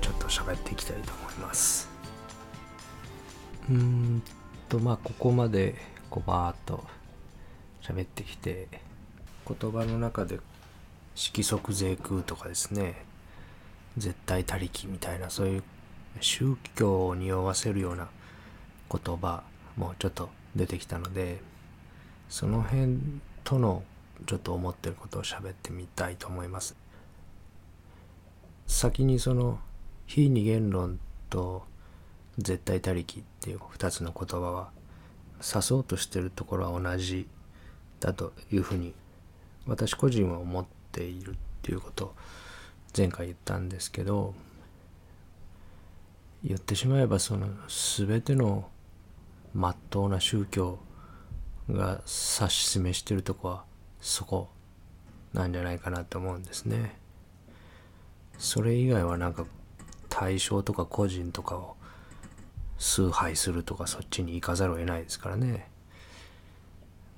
ちょっと喋っていきたいと思います。うんとまあここまでこうバーっと喋ってきて言葉の中で色即税空とかですね。絶対他力みたいなそういう宗教に匂わせるような言葉もちょっと出てきたのでその辺とのちょっと思ってることを喋ってみたいと思います。先にその非二元論と絶対他力っていう2つの言葉は指そうとしてるところは同じだというふうに私個人は思っているっていうことを前回言ったんですけど言ってしまえばその全てのまっとうな宗教が指し示してるとこはそこなんじゃないかなと思うんですね。それ以外はなんか対象とか個人とかを崇拝するとかそっちに行かざるを得ないですからね。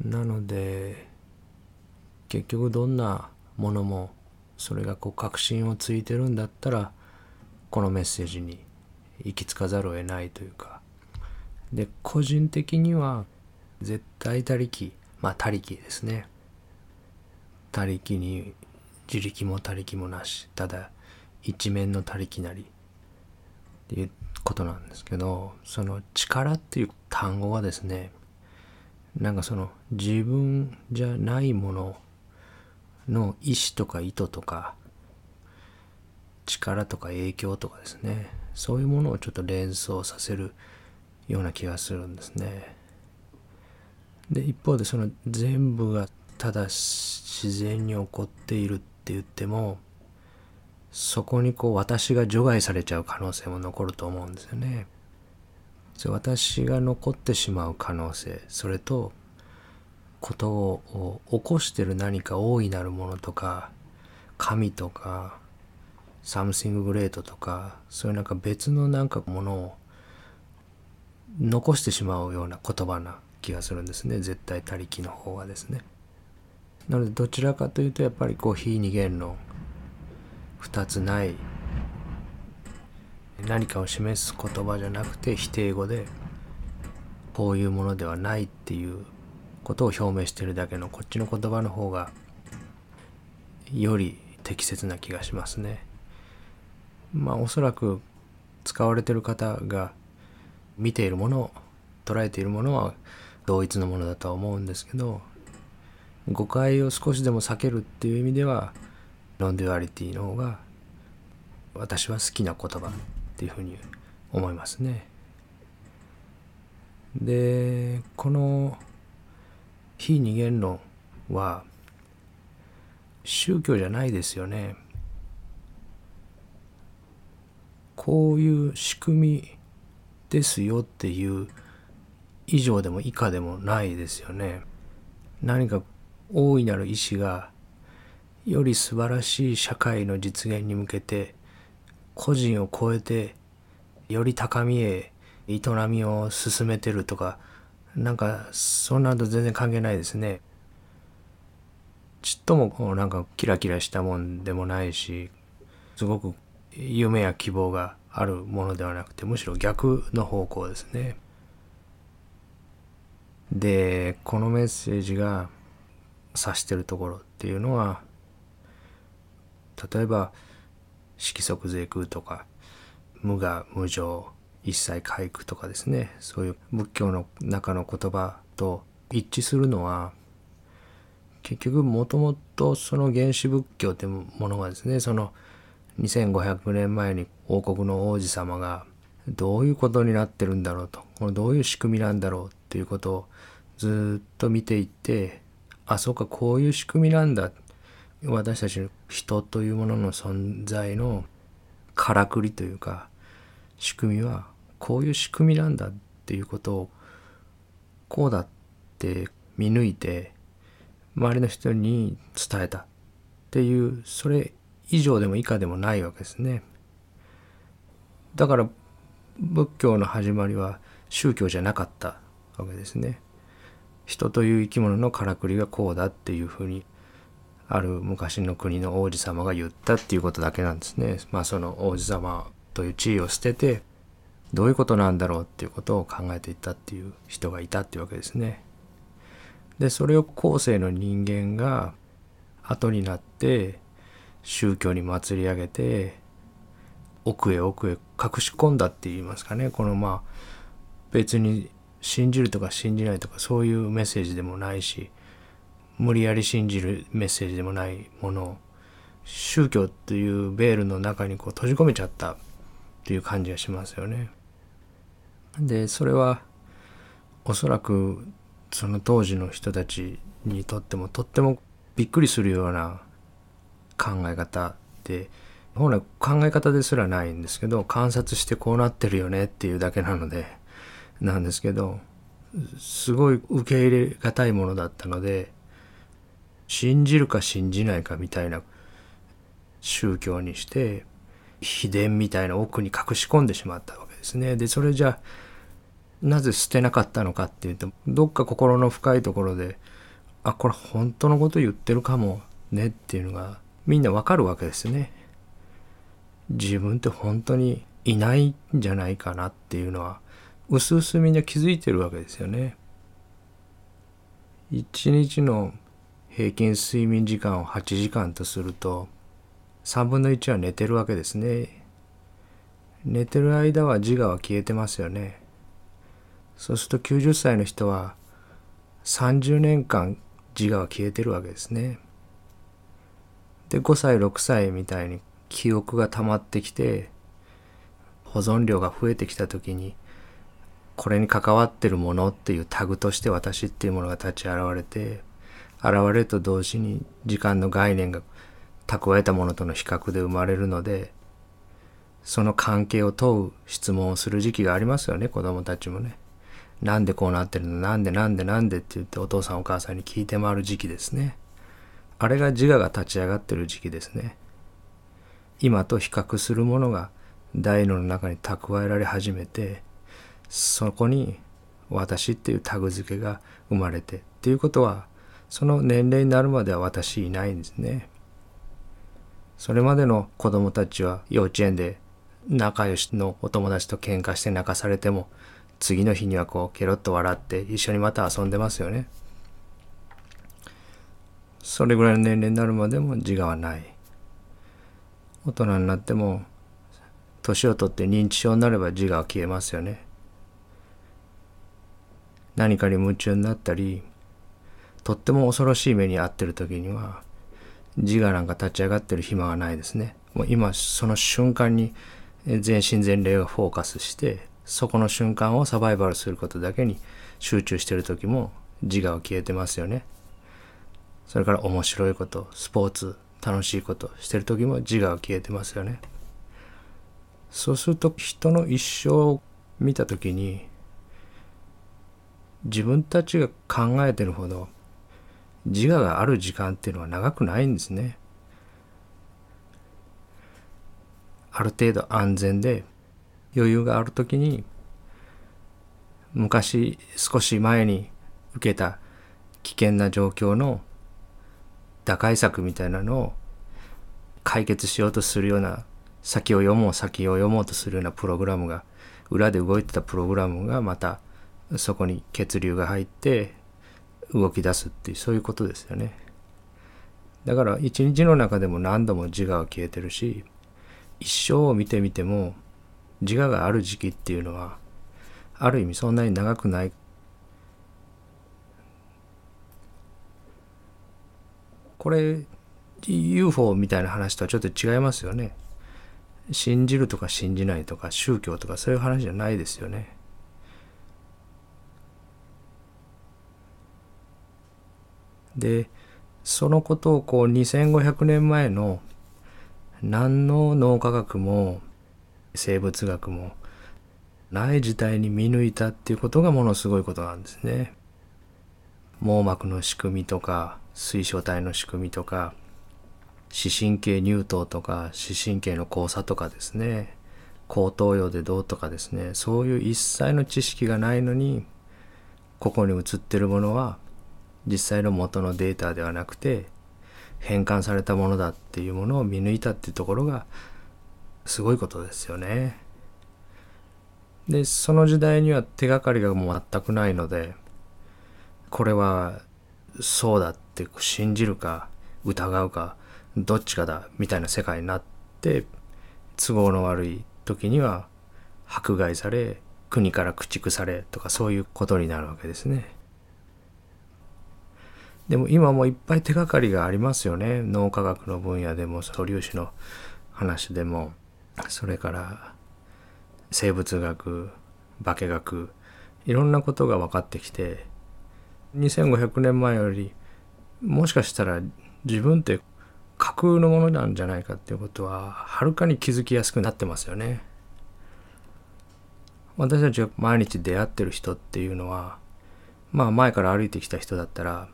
なので結局どんなものもそれがこう確信をついてるんだったらこのメッセージに行き着かざるを得ないというかで個人的には絶対他力まあ他力ですね他力に自力も他力もなしただ一面の他力なりっていうことなんですけどその力っていう単語はですねなんかその自分じゃないものの意志とか意図とか力とか影響とかですねそういうものをちょっと連想させるような気がするんですね。で一方でその全部がただ自然に起こっているって言ってもそこにこう私が除外されちゃう可能性も残ると思うんですよね。私が残ってしまう可能性それとことを起こしてる何か大いなるものとか神とか something great とかそういうなんか別のなんかものを残してしまうような言葉な気がするんですね絶対他力の方がですね。なのでどちらかというとやっぱりこう非二元論二つない何かを示す言葉じゃなくて否定語でこういうものではないっていうことを表明してるだけのこっちの言葉の方がより適切な気がしますね。まあおそらく使われてる方が見ているもの捉えているものは同一のものだとは思うんですけど誤解を少しでも避けるっていう意味では non-duality の方が私は好きな言葉っていうふうに思いますね。でこの非二元論は宗教じゃないですよね。こういう仕組みですよっていう以上でも以下でもないですよね。何か大いなる意志がより素晴らしい社会の実現に向けて個人を超えてより高みへ営みを進めてるとかなんかそんなと全然関係ないですね。ちっともこうなんかキラキラしたもんでもないしすごく夢や希望があるものではなくてむしろ逆の方向ですね。でこのメッセージが指してるところっていうのは例えば色即税空とか無我無常一切回復とかですね。そういう仏教の中の言葉と一致するのは結局もともとその原始仏教ってものがですねその2500年前に王国の王子様がどういうことになってるんだろうとこのどういう仕組みなんだろうっていうことをずっと見ていってあそうかこういう仕組みなんだ。私たち人というものの存在のからくりというか仕組みはこういう仕組みなんだっていうことをこうだって見抜いて周りの人に伝えたっていうそれ以上でも以下でもないわけですね。だから仏教の始まりは宗教じゃなかったわけですね。人という生き物のからくりがこうだっていうふうにある昔の国の王子様が言ったっていうことだけなんですね。まあその王子様という地位を捨ててどういうことなんだろうっていうことを考えていったっていう人がいたっていうわけですね。でそれを後世の人間が後になって宗教に祭り上げて奥へ奥へ隠し込んだって言いますかねこのまあ別に信じるとか信じないとかそういうメッセージでもないし無理やり信じるメッセージでもないものを宗教というベールの中にこう閉じ込めちゃったという感じがしますよね。でそれはおそらくその当時の人たちにとってもとってもびっくりするような考え方で本来考え方ですらないんですけど観察してこうなってるよねっていうだけなので なんですけどすごい受け入れがたいものだったので信じるか信じないかみたいな宗教にして秘伝みたいな奥に隠し込んでしまったわけですね。でそれじゃあなぜ捨てなかったのかっていうとどっか心の深いところであこれ本当のこと言ってるかもねっていうのがみんなわかるわけですね。自分って本当にいないんじゃないかなっていうのはうすうすみんな気づいてるわけですよね。一日の平均睡眠時間を8時間とすると3分の1は寝てるわけですね。寝てる間は自我は消えてますよね。そうすると90歳の人は30年間自我は消えてるわけですね。で5歳6歳みたいに記憶が溜まってきて保存量が増えてきた時にこれに関わってるものっていうタグとして私っていうものが立ち現れて現れると同時に時間の概念が蓄えたものとの比較で生まれるのでその関係を問う質問をする時期がありますよね子供たちもね。なんでこうなってるの？なんでなんでなんで？って言ってお父さんお母さんに聞いて回る時期ですね。あれが自我が立ち上がってる時期ですね。今と比較するものが大脳の中に蓄えられ始めてそこに私っていうタグ付けが生まれてっていうことはその年齢になるまでは私いないんですね。それまでの子供たちは幼稚園で仲良しのお友達と喧嘩して泣かされても次の日にはこうケロッと笑って一緒にまた遊んでますよね。それぐらいの年齢になるまでも自我はない。大人になっても年を取って認知症になれば自我は消えますよね。何かに夢中になったりとっても恐ろしい目に遭ってる時には自我なんか立ち上がってる暇がないですね。もう今その瞬間に全身全霊がフォーカスしてそこの瞬間をサバイバルすることだけに集中してる時も自我は消えてますよね。それから面白いこと、スポーツ、楽しいことしてる時も自我は消えてますよね。そうすると人の一生を見た時に自分たちが考えてるほど自我がある時間っていうのは長くないんですね。ある程度安全で余裕がある時に昔少し前に受けた危険な状況の打開策みたいなのを解決しようとするような先を読もう先を読もうとするようなプログラムが裏で動いてたプログラムがまたそこに血流が入って動き出すっていうそういうことですよね。だから一日の中でも何度も自我は消えてるし一生を見てみても自我がある時期っていうのはある意味そんなに長くない。これ UFO みたいな話とはちょっと違いますよね。信じるとか信じないとか宗教とかそういう話じゃないですよね。でそのことをこう2500年前の何の脳科学も生物学もない時代に見抜いたっていうことがものすごいことなんですね。網膜の仕組みとか水晶体の仕組みとか視神経乳頭とか視神経の交差とかですね後頭葉でどうとかですねそういう一切の知識がないのにここに映ってるものは実際の元のデータではなくて変換されたものだっていうものを見抜いたっていうところがすごいことですよね。でその時代には手がかりがもう全くないのでこれはそうだって信じるか疑うかどっちかだみたいな世界になって都合の悪い時には迫害され国から駆逐されとかそういうことになるわけですね。でも今もいっぱい手がかりがありますよね脳科学の分野でも素粒子の話でもそれから生物学化学いろんなことが分かってきて2500年前よりもしかしたら自分って架空のものなんじゃないかっていうことははるかに気づきやすくなってますよね。私たちが毎日出会ってる人っていうのはまあ前から歩いてきた人だったら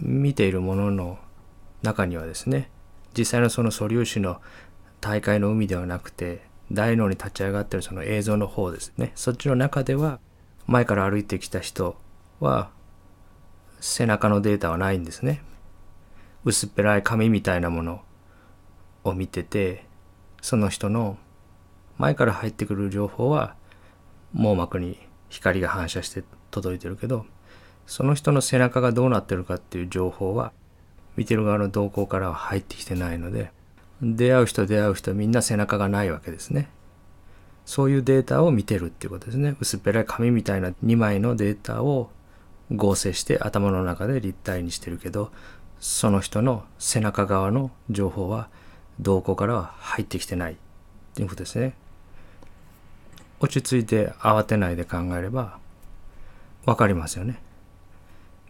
見ているものの中にはですね実際のその素粒子の大会の海ではなくて大脳に立ち上がってるその映像の方ですね。そっちの中では前から歩いてきた人は背中のデータはないんですね。薄っぺらい紙みたいなものを見ててその人の前から入ってくる情報は網膜に光が反射して届いてるけどその人の背中がどうなってるかっていう情報は見てる側の動向からは入ってきてないので出会う人出会う人みんな背中がないわけですね。そういうデータを見てるっていうことですね。薄っぺらい紙みたいな2枚のデータを合成して頭の中で立体にしてるけどその人の背中側の情報は動向からは入ってきてないっていうことですね。落ち着いて慌てないで考えれば分かりますよね。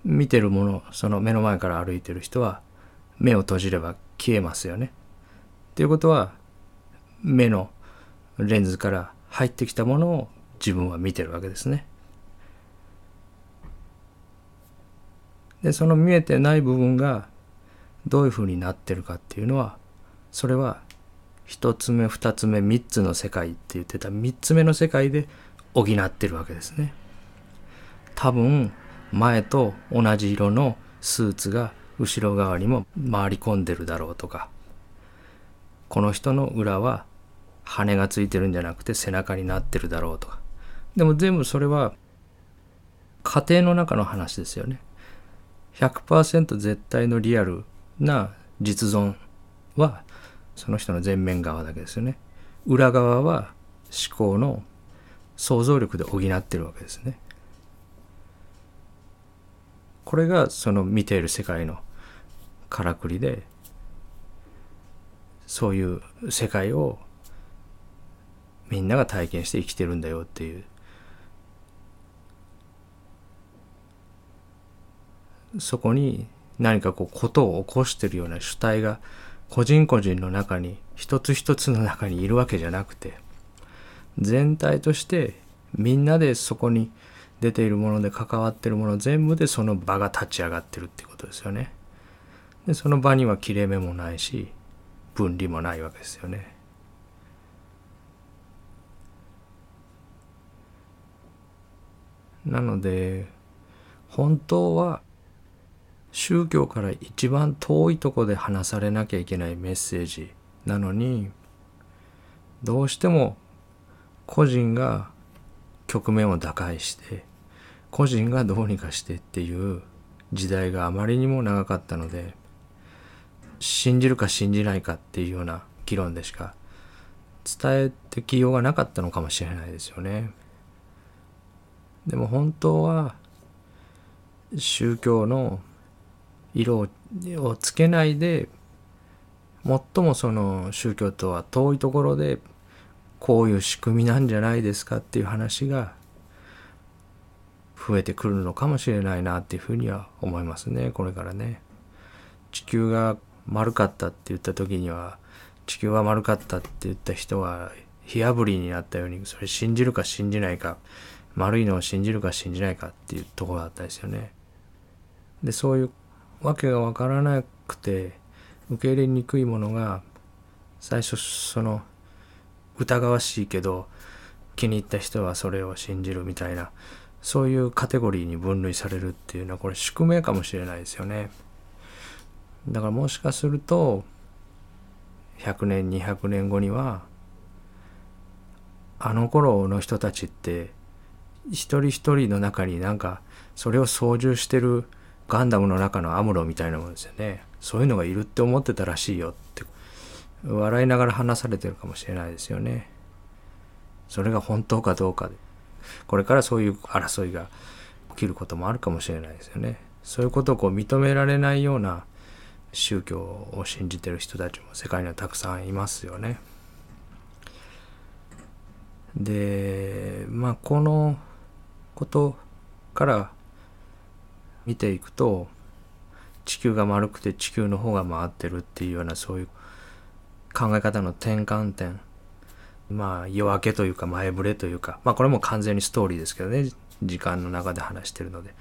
見てるものその目の前から歩いてる人は目を閉じれば消えますよね。っていうことは目のレンズから入ってきたものを自分は見てるわけですね。でその見えてない部分がどういうふうになってるかっていうのはそれは一つ目二つ目三つの世界って言ってた三つ目の世界で補ってるわけですね。多分前と同じ色のスーツが後ろ側にも回り込んでるだろうとか。この人の裏は羽がついてるんじゃなくて背中になってるだろうとか。でも全部それは家庭の中の話ですよね。100%絶対のリアルな実存はその人の前面側だけですよね。裏側は思考の想像力で補ってるわけですね。これがその見ている世界のからくりでそういう世界をみんなが体験して生きてるんだよっていう。そこに何かこうことを起こしてるような主体が個人個人の中に一つ一つの中にいるわけじゃなくて全体としてみんなでそこに出ているもので関わってるもの全部でその場が立ち上がってるってことですよね。でその場には切れ目もないし分離もないわけですよね。なので本当は宗教から一番遠いとこで話されなきゃいけないメッセージなのにどうしても個人が局面を打開して個人がどうにかしてっていう時代があまりにも長かったので信じるか信じないかっていうような議論でしか伝えてきようがなかったのかもしれないですよね。でも本当は宗教の色をつけないで最もその宗教とは遠いところでこういう仕組みなんじゃないですかっていう話が増えてくるのかもしれないなっていうふうには思いますねこれからね。地球が丸かったって言った時には地球は丸かったって言った人は火あぶりになったようにそれ信じるか信じないか丸いのを信じるか信じないかっていうところだったですよね。でそういうわけが分からなくて受け入れにくいものが最初その疑わしいけど気に入った人はそれを信じるみたいなそういうカテゴリーに分類されるっていうのはこれ宿命かもしれないですよね。だからもしかすると100年200年後にはあの頃の人たちって一人一人の中になんかそれを操縦してるガンダムの中のアムロみたいなもんですよね。そういうのがいるって思ってたらしいよって笑いながら話されてるかもしれないですよね。それが本当かどうかで。これからそういう争いが起きることもあるかもしれないですよねそういうことをこう認められないような宗教を信じてる人たちも世界にはたくさんいますよね。でまあこのことから見ていくと地球が丸くて地球の方が回ってるっていうようなそういう考え方の転換点まあ夜明けというか前触れというかまあこれも完全にストーリーですけどね時間の中で話してるので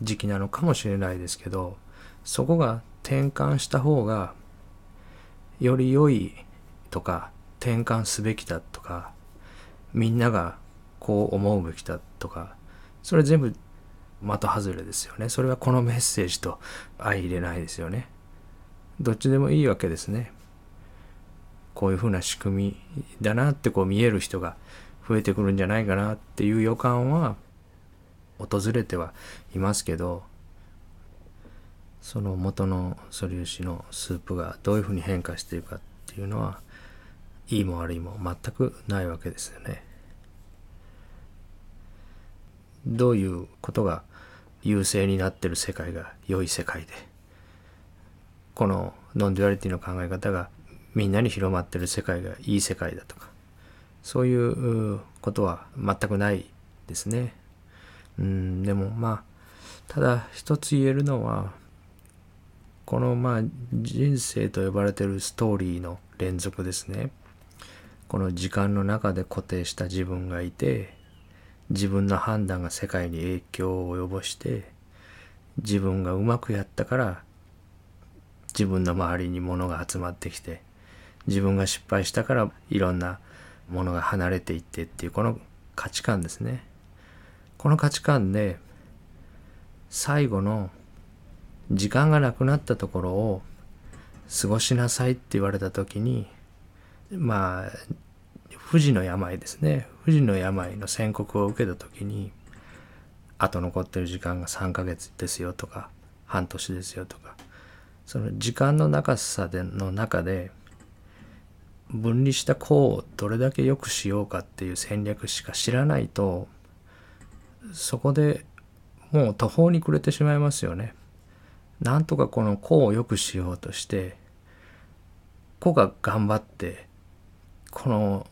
時期なのかもしれないですけどそこが転換した方がより良いとか転換すべきだとかみんながこう思うべきだとかそれ全部的外れですよね。それはこのメッセージと相入れないですよね。どっちでもいいわけですね。こういうふうな仕組みだなってこう見える人が増えてくるんじゃないかなっていう予感は訪れてはいますけどその元の素粒子のスープがどういうふうに変化しているかっていうのはいいも悪いも全くないわけですよね。どういうことが優勢になってる世界が良い世界でこの non-duality の考え方がみんなに広まってる世界がいい世界だとかそういうことは全くないですね。うんでもまあただ一つ言えるのはこのまあ人生と呼ばれてるストーリーの連続ですねこの時間の中で固定した自分がいて自分の判断が世界に影響を及ぼして自分がうまくやったから自分の周りに物が集まってきて自分が失敗したからいろんなものが離れていってっていうこの価値観ですね。この価値観で最後の時間がなくなったところを過ごしなさいって言われた時にまあ不治の病ですね。不治の病の宣告を受けた時にあと残ってる時間が3ヶ月ですよとか半年ですよとかその時間の長さでの中で分離した項をどれだけ良くしようかっていう戦略しか知らないとそこでもう途方に暮れてしまいますよね。なんとかこの子を良くしようとして子が頑張ってこの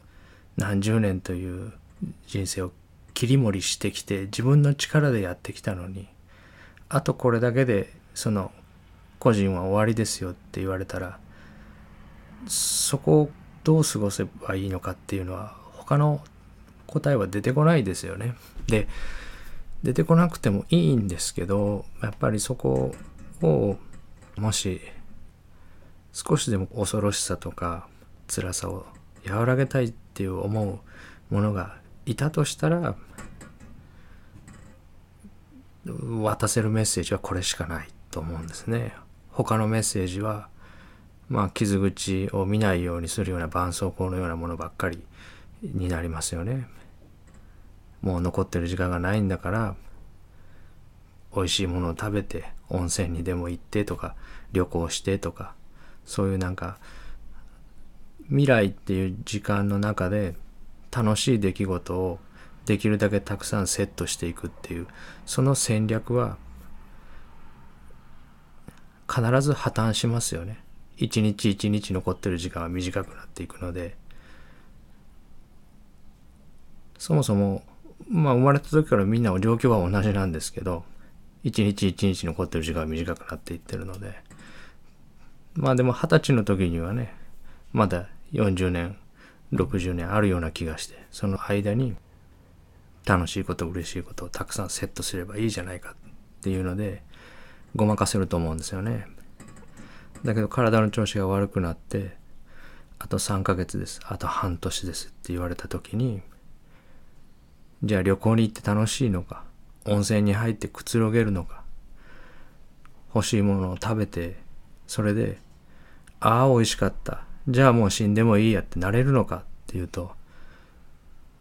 何十年という人生を切り盛りしてきて自分の力でやってきたのにあとこれだけでその個人は終わりですよって言われたらそこをどう過ごせばいいのかっていうのは他の答えは出てこないですよね。で出てこなくてもいいんですけどやっぱりそこをもし少しでも恐ろしさとか辛さを和らげたいっていう思うものがいたとしたら渡せるメッセージはこれしかないと思うんですね。他のメッセージはまあ傷口を見ないようにするような絆創膏のようなものばっかりになりますよね。もう残ってる時間がないんだから美味しいものを食べて温泉にでも行ってとか旅行してとかそういうなんか未来っていう時間の中で楽しい出来事をできるだけたくさんセットしていくっていうその戦略は必ず破綻しますよね。一日一日残ってる時間は短くなっていくのでそもそもまあ生まれた時からみんな状況は同じなんですけど一日一日残ってる時間が短くなっていってるのでまあでも二十歳の時にはねまだ40年60年あるような気がしてその間に楽しいこと嬉しいことをたくさんセットすればいいじゃないかっていうのでごまかせると思うんですよね。だけど体の調子が悪くなってあと3ヶ月ですあと半年ですって言われた時にじゃあ旅行に行って楽しいのか温泉に入ってくつろげるのか欲しいものを食べてそれでああ美味しかったじゃあもう死んでもいいやってなれるのかっていうと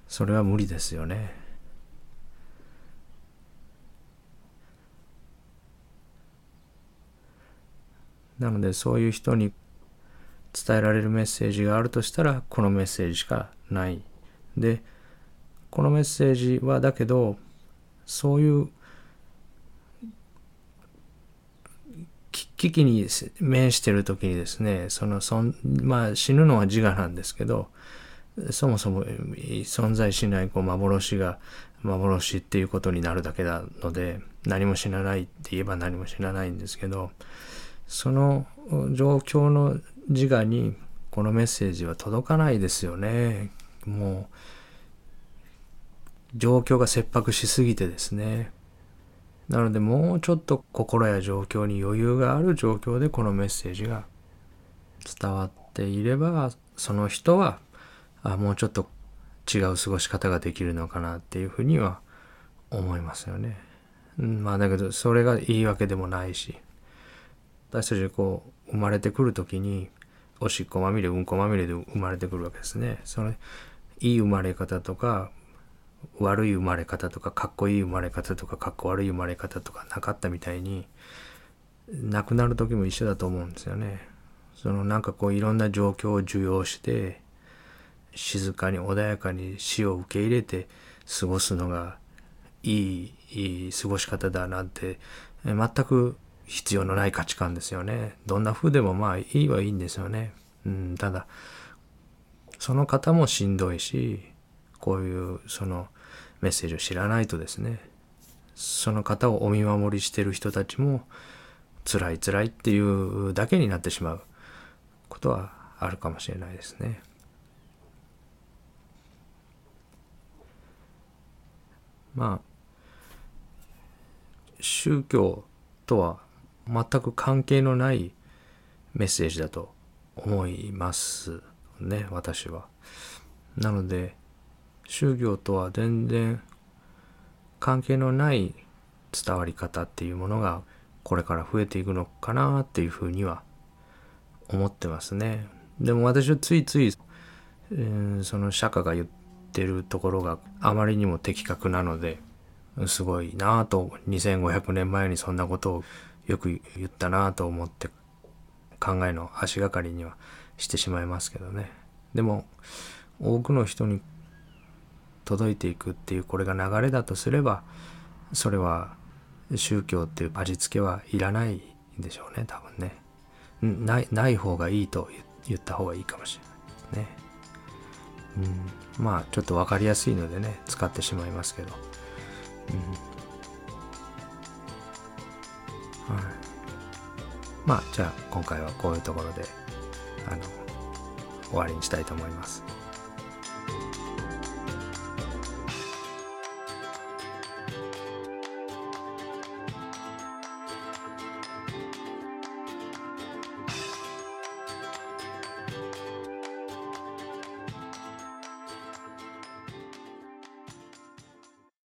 それは無理ですよね。なのでそういう人に伝えられるメッセージがあるとしたらこのメッセージしかない。でこのメッセージはだけどそういう危機に面してる時にですねそのそん、まあ、死ぬのは自我なんですけどそもそも存在しないこう幻が幻っていうことになるだけなので何も死なないって言えば何も死なないんですけどその状況の自我にこのメッセージは届かないですよね。もう状況が切迫しすぎてですね。なのでもうちょっと心や状況に余裕がある状況でこのメッセージが伝わっていればその人はあもうちょっと違う過ごし方ができるのかなっていうふうには思いますよね。まあだけどそれがいいわけでもないし私たちこう生まれてくる時におしっこまみれうんこまみれで生まれてくるわけですね。それいい生まれ方とか悪い生まれ方とかかっこいい生まれ方とかかっこ悪い生まれ方とかなかったみたいに亡くなる時も一緒だと思うんですよね。そのなんかこういろんな状況を受容して静かに穏やかに死を受け入れて過ごすのがいいいい過ごし方だなんて全く必要のない価値観ですよね。どんな風でもまあいいはいいんですよね。うん、ただその方もしんどいしこういうそのメッセージを知らないとですねその方をお見守りしてる人たちも辛い辛いっていうだけになってしまうことはあるかもしれないですね。まあ宗教とは全く関係のないメッセージだと思いますね私は。なので宗教とは全然関係のない伝わり方っていうものがこれから増えていくのかなっていうふうには思ってますね。でも私はついつい、えー、その釈迦が言ってるところがあまりにも的確なのですごいなぁと2500年前にそんなことをよく言ったなと思って考えの足がかりにはしてしまいますけどね。でも多くの人に届いていくっていうこれが流れだとすればそれは宗教っていう味付けはいらないんでしょうね多分ね。ないない方がいいと言った方がいいかもしれないですね。うんまあちょっと分かりやすいのでね使ってしまいますけど。うん。はいまあじゃあ今回はこういうところであの終わりにしたいと思います。